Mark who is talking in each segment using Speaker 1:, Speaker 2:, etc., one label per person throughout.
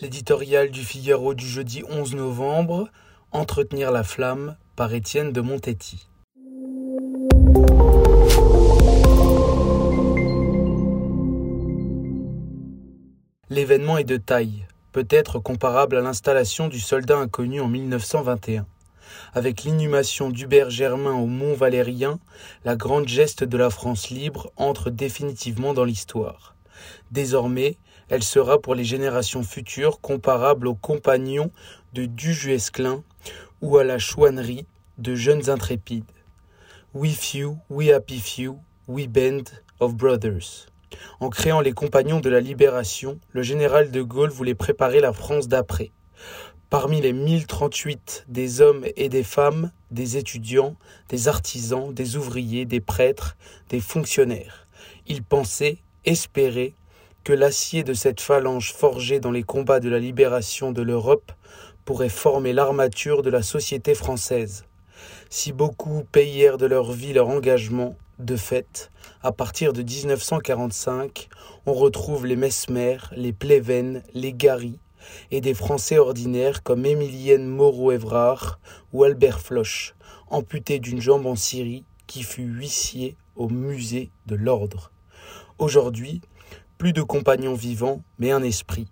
Speaker 1: L'éditorial du Figaro du jeudi 11 novembre, Entretenir la flamme par Étienne de Montetti. L'événement est de taille, peut-être comparable à l'installation du soldat inconnu en 1921. Avec l'inhumation d'Hubert Germain au Mont Valérien, la grande geste de la France libre entre définitivement dans l'histoire. Désormais, elle sera pour les générations futures comparable aux compagnons de Dujuesclin ou à la chouannerie de jeunes intrépides. We few, we happy few, we band of brothers. En créant les compagnons de la libération, le général de Gaulle voulait préparer la France d'après. Parmi les 1038 des hommes et des femmes, des étudiants, des artisans, des ouvriers, des prêtres, des fonctionnaires, il pensait, espérait, que l'acier de cette phalange forgée dans les combats de la libération de l'Europe pourrait former l'armature de la société française. Si beaucoup payèrent de leur vie leur engagement, de fait, à partir de 1945, on retrouve les Mesmer, les Pleven, les Gary et des Français ordinaires comme Émilienne Moreau-Évrard ou Albert Floch, amputé d'une jambe en Syrie, qui fut huissier au musée de l'ordre. Aujourd'hui, plus de compagnons vivants, mais un esprit.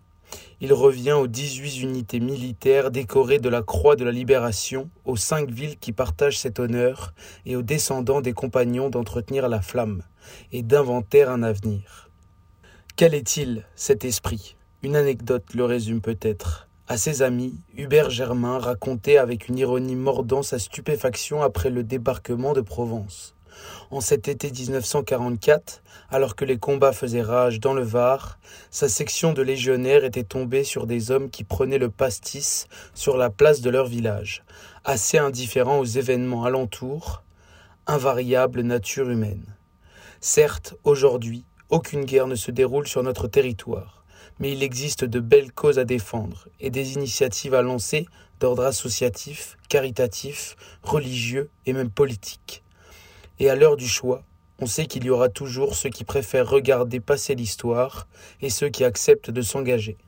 Speaker 1: Il revient aux 18 unités militaires décorées de la Croix de la Libération, aux cinq villes qui partagent cet honneur, et aux descendants des compagnons d'entretenir la flamme, et d'inventer un avenir. Quel est-il, cet esprit? Une anecdote le résume peut-être. À ses amis, Hubert Germain racontait avec une ironie mordant sa stupéfaction après le débarquement de Provence. En cet été 1944, alors que les combats faisaient rage dans le Var, sa section de légionnaires était tombée sur des hommes qui prenaient le pastis sur la place de leur village, assez indifférents aux événements alentours, invariable nature humaine. Certes, aujourd'hui, aucune guerre ne se déroule sur notre territoire, mais il existe de belles causes à défendre et des initiatives à lancer d'ordre associatif, caritatif, religieux et même politique. Et à l'heure du choix, on sait qu'il y aura toujours ceux qui préfèrent regarder passer l'histoire et ceux qui acceptent de s'engager.